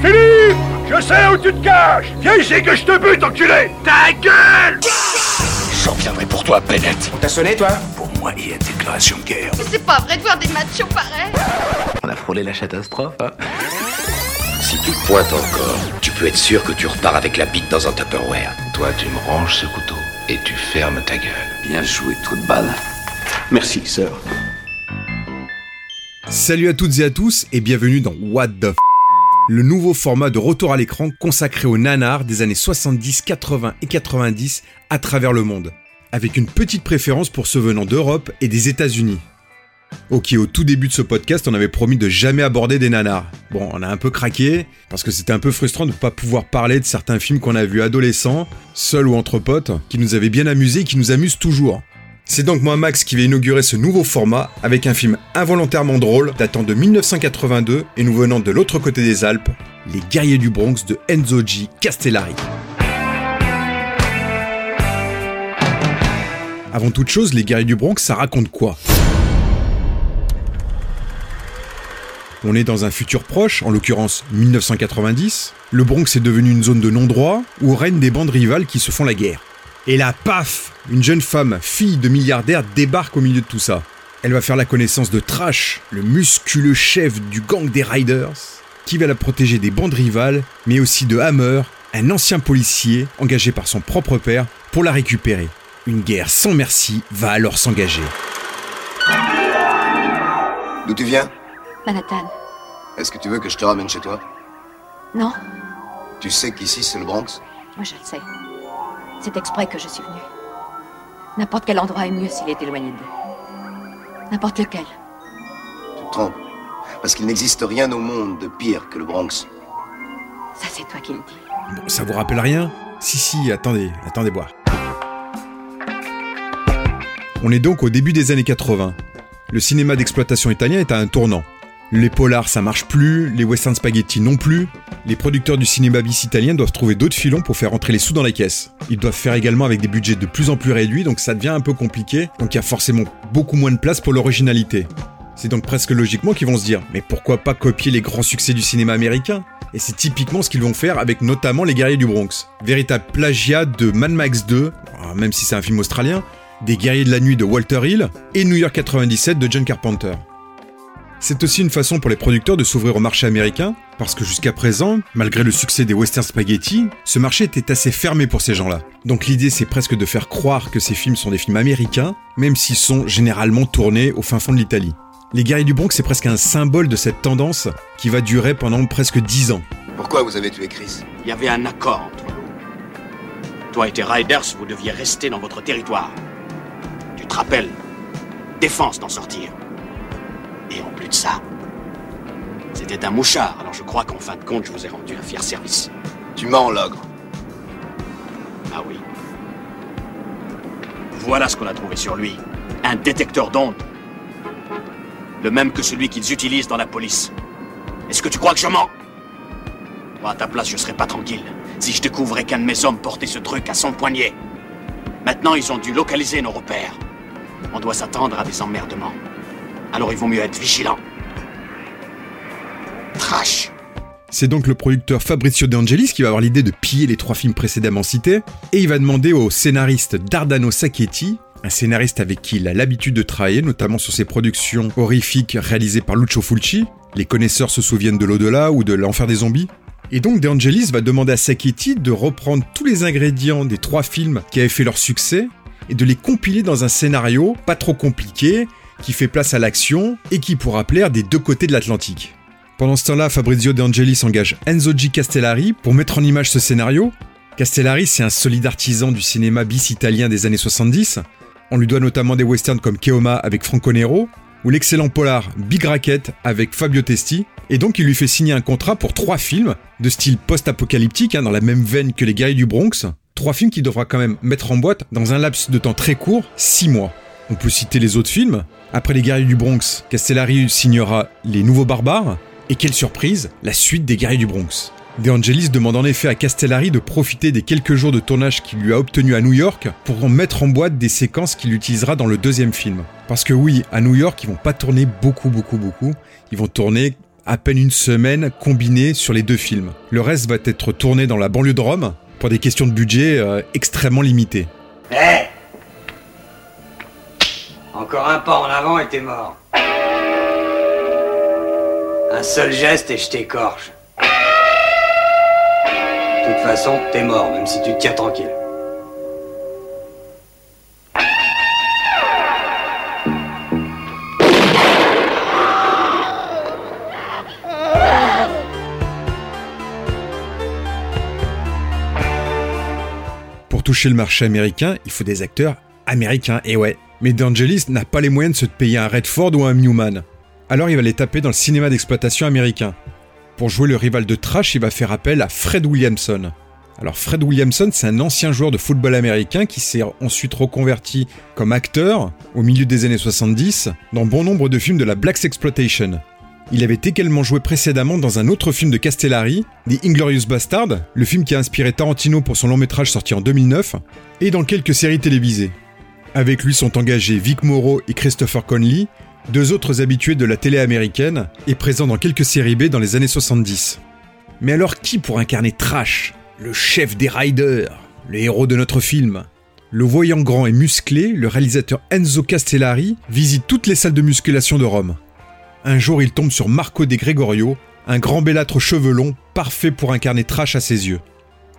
Philippe Je sais où tu te caches Viens ici que je te bute, enculé Ta gueule J'en viendrai pour toi, Bennett. On t'a sonné, toi Pour moi, il y a déclaration de guerre. Mais c'est pas vrai de voir des machos pareils On a frôlé la catastrophe, hein Si tu pointes encore, tu peux être sûr que tu repars avec la bite dans un Tupperware. Toi, tu me ranges ce couteau et tu fermes ta gueule. Bien joué, trou de balle. Merci, sœur. Salut à toutes et à tous et bienvenue dans What the F le nouveau format de retour à l'écran consacré aux nanars des années 70, 80 et 90 à travers le monde, avec une petite préférence pour ceux venant d'Europe et des États-Unis. Ok, au tout début de ce podcast, on avait promis de jamais aborder des nanars. Bon, on a un peu craqué, parce que c'était un peu frustrant de ne pas pouvoir parler de certains films qu'on a vus adolescents, seuls ou entre potes, qui nous avaient bien amusés et qui nous amusent toujours. C'est donc moi Max qui vais inaugurer ce nouveau format avec un film involontairement drôle datant de 1982 et nous venant de l'autre côté des Alpes, Les guerriers du Bronx de Enzo G. Castellari. Avant toute chose, Les guerriers du Bronx, ça raconte quoi? On est dans un futur proche, en l'occurrence 1990. Le Bronx est devenu une zone de non-droit où règnent des bandes rivales qui se font la guerre. Et là, paf Une jeune femme, fille de milliardaire, débarque au milieu de tout ça. Elle va faire la connaissance de Trash, le musculeux chef du gang des Riders, qui va la protéger des bandes rivales, mais aussi de Hammer, un ancien policier engagé par son propre père pour la récupérer. Une guerre sans merci va alors s'engager. D'où tu viens? Manhattan. Est-ce que tu veux que je te ramène chez toi? Non, Tu sais qu'ici c'est le Bronx? Moi je le sais. C'est exprès que je suis venue. N'importe quel endroit est mieux s'il est éloigné d'eux. N'importe lequel. Tu te trompes. Parce qu'il n'existe rien au monde de pire que le Bronx. Ça, c'est toi qui le dis. Bon, ça vous rappelle rien? Si, si, attendez, attendez voir. On est donc au début des années 80. Le cinéma d'exploitation italien est à un tournant. Les polars ça marche plus, les western spaghetti non plus. Les producteurs du cinéma bis italien doivent trouver d'autres filons pour faire entrer les sous dans les caisses. Ils doivent faire également avec des budgets de plus en plus réduits, donc ça devient un peu compliqué, donc il y a forcément beaucoup moins de place pour l'originalité. C'est donc presque logiquement qu'ils vont se dire, mais pourquoi pas copier les grands succès du cinéma américain? Et c'est typiquement ce qu'ils vont faire avec notamment Les Guerriers du Bronx. Véritable plagiat de Mad Max 2, ah, même si c'est un film australien, des Guerriers de la Nuit de Walter Hill et New York 97 de John Carpenter. C'est aussi une façon pour les producteurs de s'ouvrir au marché américain, parce que jusqu'à présent, malgré le succès des western spaghetti, ce marché était assez fermé pour ces gens-là. Donc l'idée c'est presque de faire croire que ces films sont des films américains, même s'ils sont généralement tournés au fin fond de l'Italie. Les Guerriers du Bronx c'est presque un symbole de cette tendance qui va durer pendant presque 10 ans. Pourquoi vous avez tué Chris? Il y avait un accord entre nous. Toi et tes Riders, vous deviez rester dans votre territoire. Tu te rappelles? Défense d'en sortir. Plus de ça, c'était un mouchard, alors je crois qu'en fin de compte, je vous ai rendu un fier service. Tu mens, l'ogre. Ah oui. Voilà ce qu'on a trouvé sur lui. Un détecteur d'ondes. Le même que celui qu'ils utilisent dans la police. Est-ce que tu crois que je mens? Moi, à ta place, je serais pas tranquille si je découvrais qu'un de mes hommes portait ce truc à son poignet. Maintenant, ils ont dû localiser nos repères. On doit s'attendre à des emmerdements. Alors il vaut mieux être vigilant. Trash C'est donc le producteur Fabrizio De Angelis qui va avoir l'idée de piller les trois films précédemment cités, et il va demander au scénariste Dardano Sacchetti, un scénariste avec qui il a l'habitude de travailler, notamment sur ses productions horrifiques réalisées par Lucio Fulci, les connaisseurs se souviennent de l'au-delà ou de l'enfer des zombies. Et donc De Angelis va demander à Sacchetti de reprendre tous les ingrédients des trois films qui avaient fait leur succès et de les compiler dans un scénario pas trop compliqué, qui fait place à l'action et qui pourra plaire des deux côtés de l'Atlantique. Pendant ce temps-là, Fabrizio De Angelis engage Enzo G. Castellari pour mettre en image ce scénario. Castellari, c'est un solide artisan du cinéma bis italien des années 70. On lui doit notamment des westerns comme Keoma avec Franco Nero, ou l'excellent polar Big Racket avec Fabio Testi, et donc il lui fait signer un contrat pour trois films, de style post-apocalyptique, hein, dans la même veine que Les Guerriers du Bronx, trois films qu'il devra quand même mettre en boîte dans un laps de temps très court, six mois. On peut citer les autres films. Après Les Guerriers du Bronx, Castellari signera Les Nouveaux Barbares, et quelle surprise, la suite des Guerriers du Bronx. De Angelis demande en effet à Castellari de profiter des quelques jours de tournage qu'il lui a obtenus à New York pour en mettre en boîte des séquences qu'il utilisera dans le deuxième film. Parce que oui, à New York, ils vont pas tourner beaucoup, beaucoup, beaucoup. Ils vont tourner à peine une semaine combinée sur les deux films. Le reste va être tourné dans la banlieue de Rome pour des questions de budget euh, extrêmement limitées. Encore un pas en avant et t'es mort. Un seul geste et je t'écorche. De toute façon, t'es mort, même si tu te tiens tranquille. Pour toucher le marché américain, il faut des acteurs américains, et ouais. Mais DeAngelis n'a pas les moyens de se payer un Redford ou un Newman. Alors il va les taper dans le cinéma d'exploitation américain. Pour jouer le rival de Trash, il va faire appel à Fred Williamson. Alors Fred Williamson, c'est un ancien joueur de football américain qui s'est ensuite reconverti comme acteur au milieu des années 70 dans bon nombre de films de la Black Exploitation. Il avait également joué précédemment dans un autre film de Castellari, The Inglorious Bastard, le film qui a inspiré Tarantino pour son long métrage sorti en 2009, et dans quelques séries télévisées. Avec lui sont engagés Vic Morrow et Christopher Conley, deux autres habitués de la télé américaine et présents dans quelques séries B dans les années 70. Mais alors qui pour incarner Trash, le chef des Riders, le héros de notre film? Le voyant grand et musclé, le réalisateur Enzo Castellari visite toutes les salles de musculation de Rome. Un jour, il tombe sur Marco De Gregorio, un grand bellâtre cheveux longs, parfait pour incarner Trash à ses yeux.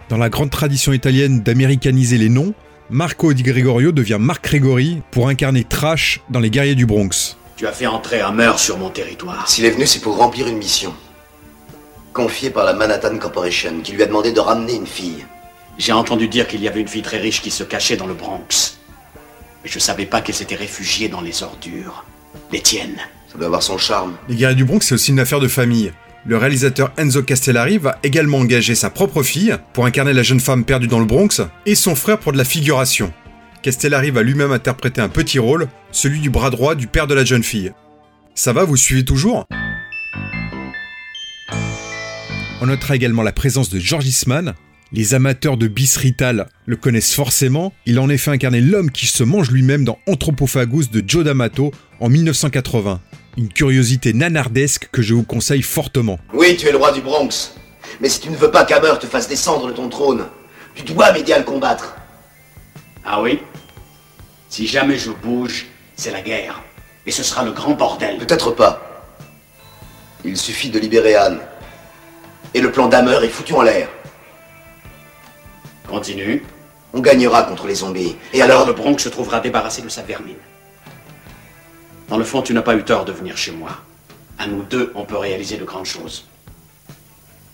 Dans la grande tradition italienne d'américaniser les noms, Marco Di Gregorio devient Marc Gregori pour incarner Trash dans Les Guerriers du Bronx. Tu as fait entrer un meurtre sur mon territoire. S'il est venu, c'est pour remplir une mission. Confiée par la Manhattan Corporation, qui lui a demandé de ramener une fille. J'ai entendu dire qu'il y avait une fille très riche qui se cachait dans le Bronx. Mais je savais pas qu'elle s'était réfugiée dans les ordures. Les tiennes. Ça doit avoir son charme. Les Guerriers du Bronx, c'est aussi une affaire de famille. Le réalisateur Enzo Castellari va également engager sa propre fille pour incarner la jeune femme perdue dans le Bronx et son frère pour de la figuration. Castellari va lui-même interpréter un petit rôle, celui du bras droit du père de la jeune fille. Ça va, vous suivez toujours? On notera également la présence de George Eastman. Les amateurs de bis rital le connaissent forcément. Il a en effet incarné l'homme qui se mange lui-même dans Anthropophagus de Joe D'Amato en 1980. Une curiosité nanardesque que je vous conseille fortement. Oui, tu es le roi du Bronx. Mais si tu ne veux pas qu'Hammer te fasse descendre de ton trône, tu dois m'aider à le combattre. Ah oui? Si jamais je bouge, c'est la guerre. Et ce sera le grand bordel. Peut-être pas. Il suffit de libérer Anne. Et le plan d'Hammer est foutu en l'air. Continue. On gagnera contre les zombies. Et Alors alors, le Bronx se trouvera débarrassé de sa vermine. Dans le fond, tu n'as pas eu tort de venir chez moi. À nous deux, on peut réaliser de grandes choses.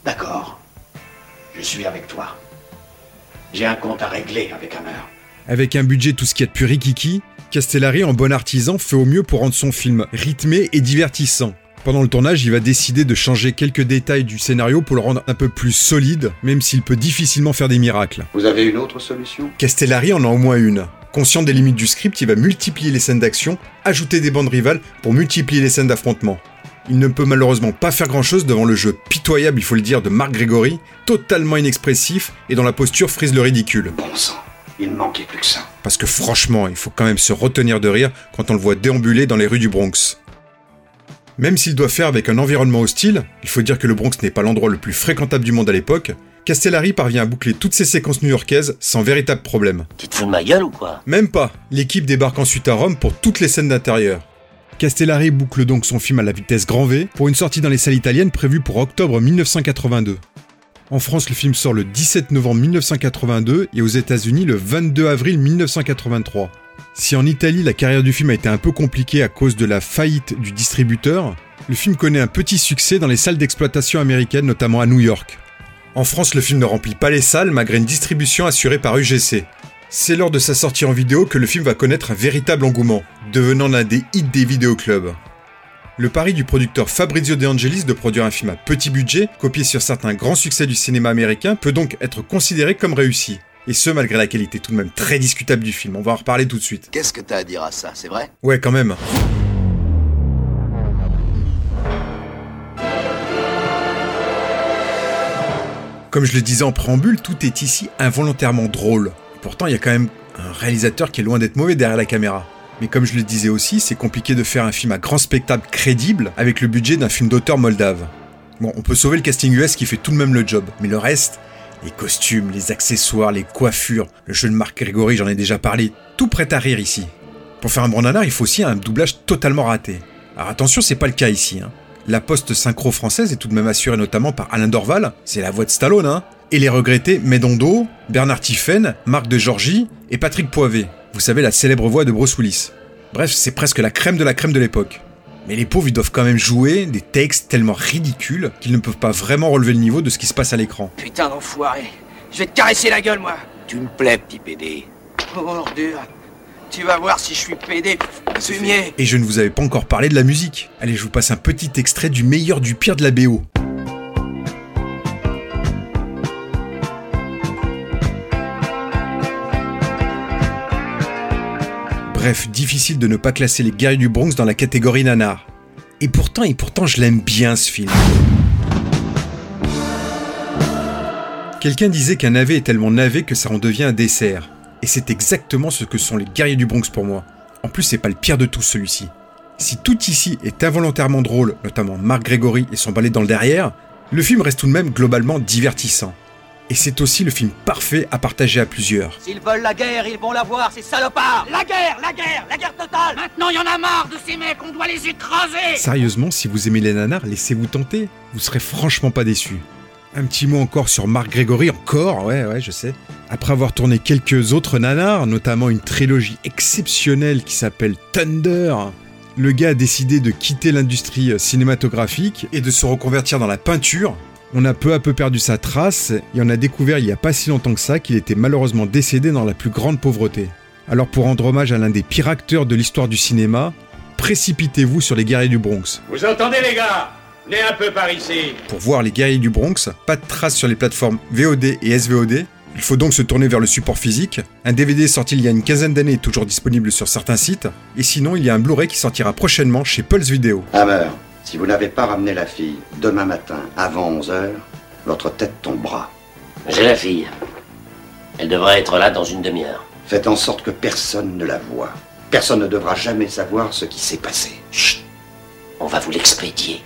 D'accord. Je suis avec toi. J'ai un compte à régler avec Hammer. Avec un budget tout ce qu'il y a de plus rikiki, Castellari, en bon artisan, fait au mieux pour rendre son film rythmé et divertissant. Pendant le tournage, il va décider de changer quelques détails du scénario pour le rendre un peu plus solide, même s'il peut difficilement faire des miracles. Vous avez une autre solution? Castellari en a au moins une. Conscient des limites du script, il va multiplier les scènes d'action, ajouter des bandes rivales pour multiplier les scènes d'affrontement. Il ne peut malheureusement pas faire grand chose devant le jeu pitoyable, il faut le dire, de Marc Grégory, totalement inexpressif et dont la posture frise le ridicule. Bon sang, il manquait plus que ça. Parce que franchement, il faut quand même se retenir de rire quand on le voit déambuler dans les rues du Bronx. Même s'il doit faire avec un environnement hostile, il faut dire que le Bronx n'est pas l'endroit le plus fréquentable du monde à l'époque, Castellari parvient à boucler toutes ses séquences new-yorkaises sans véritable problème. Tu te fous de ma gueule ou quoi? Même pas, l'équipe débarque ensuite à Rome pour toutes les scènes d'intérieur. Castellari boucle donc son film à la vitesse grand V pour une sortie dans les salles italiennes prévue pour octobre 1982. En France, le film sort le 17 novembre 1982 et aux États-Unis le 22 avril 1983. Si en Italie la carrière du film a été un peu compliquée à cause de la faillite du distributeur, le film connaît un petit succès dans les salles d'exploitation américaines, notamment à New York. En France, le film ne remplit pas les salles malgré une distribution assurée par UGC. C'est lors de sa sortie en vidéo que le film va connaître un véritable engouement, devenant l'un des hits des vidéoclubs. Le pari du producteur Fabrizio De Angelis de produire un film à petit budget, copié sur certains grands succès du cinéma américain, peut donc être considéré comme réussi. Et ce, malgré la qualité tout de même très discutable du film. On va en reparler tout de suite. qu'est-ce que t'as à dire à ça, c'est vrai? Ouais, quand même. Comme je le disais en préambule, tout est ici involontairement drôle. Pourtant, il y a quand même un réalisateur qui est loin d'être mauvais derrière la caméra. Mais comme je le disais aussi, c'est compliqué de faire un film à grand spectacle crédible avec le budget d'un film d'auteur moldave. Bon, on peut sauver le casting US qui fait tout de même le job, mais le reste, les costumes, les accessoires, les coiffures, le jeu de Marc Grégory, j'en ai déjà parlé, tout prêt à rire ici. Pour faire un bon nanar, il faut aussi un doublage totalement raté. Alors attention, c'est pas le cas ici. Hein. La poste synchro française est tout de même assurée notamment par Alain Dorval, c'est la voix de Stallone, hein, et les regrettés Médondo, Bernard Tiffen, Marc de Georgie et Patrick Poivet. Vous savez, la célèbre voix de Bruce Willis. Bref, c'est presque la crème de la crème de l'époque. Mais les pauvres, ils doivent quand même jouer des textes tellement ridicules qu'ils ne peuvent pas vraiment relever le niveau de ce qui se passe à l'écran. Putain d'enfoiré. Je vais te caresser la gueule, moi. Tu me plais, petit PD. Oh, ordure. Tu vas voir si je suis pédé. Et je ne vous avais pas encore parlé de la musique. Allez, je vous passe un petit extrait du meilleur du pire de la BO. Bref, difficile de ne pas classer les guerriers du Bronx dans la catégorie nanar. Et pourtant, et pourtant, je l'aime bien ce film. Quelqu'un disait qu'un navet est tellement navet que ça en devient un dessert. Et c'est exactement ce que sont les guerriers du Bronx pour moi. En plus, c'est pas le pire de tous celui-ci. Si tout ici est involontairement drôle, notamment Marc Grégory et son balai dans le derrière, le film reste tout de même globalement divertissant. Et c'est aussi le film parfait à partager à plusieurs. S'ils veulent la guerre, ils vont la voir, ces salopards La guerre, la guerre, la guerre totale Maintenant, il y en a marre de ces mecs, on doit les écraser Sérieusement, si vous aimez les nanars, laissez-vous tenter. Vous serez franchement pas déçus. Un petit mot encore sur Marc Grégory, encore, ouais, ouais, je sais. Après avoir tourné quelques autres nanars, notamment une trilogie exceptionnelle qui s'appelle Thunder, le gars a décidé de quitter l'industrie cinématographique et de se reconvertir dans la peinture, on a peu à peu perdu sa trace et on a découvert il n'y a pas si longtemps que ça qu'il était malheureusement décédé dans la plus grande pauvreté. Alors pour rendre hommage à l'un des pires acteurs de l'histoire du cinéma, précipitez-vous sur les guerriers du Bronx. Vous entendez les gars? Venez un peu par ici. Pour voir les guerriers du Bronx, pas de traces sur les plateformes VOD et SVOD. Il faut donc se tourner vers le support physique. Un DVD sorti il y a une quinzaine d'années est toujours disponible sur certains sites. Et sinon, il y a un Blu-ray qui sortira prochainement chez Pulse Video. Hammer, si vous n'avez pas ramené la fille demain matin avant 11h, votre tête tombera. J'ai la fille. Elle devrait être là dans une demi-heure. Faites en sorte que personne ne la voie. Personne ne devra jamais savoir ce qui s'est passé. Chut On va vous l'expédier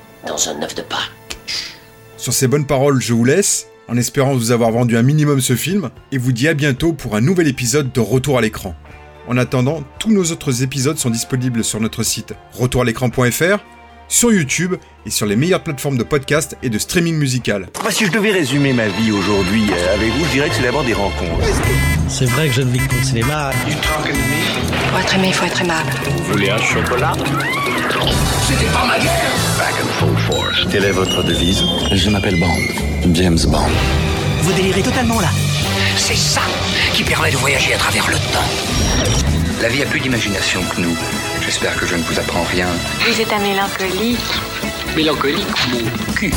Sur ces bonnes paroles, je vous laisse, en espérant vous avoir vendu un minimum ce film, et vous dis à bientôt pour un nouvel épisode de Retour à l'écran. En attendant, tous nos autres épisodes sont disponibles sur notre site retouralécran.fr, sur YouTube et sur les meilleures plateformes de podcast et de streaming musical. Moi, si je devais résumer ma vie aujourd'hui euh, avec vous, je dirais que c'est d'abord des rencontres. C'est vrai que je ne vis que pour le cinéma. Pour être aimé, il faut être aimable. Vous voulez un chocolat? C'était pas ma guerre Back in full force. Quelle est votre devise? Je m'appelle Bond. James Bond. Vous délirez totalement là. C'est ça qui permet de voyager à travers le temps. La vie a plus d'imagination que nous. J'espère que je ne vous apprends rien. Vous êtes un mélancolique. Mélancolique, mon cul.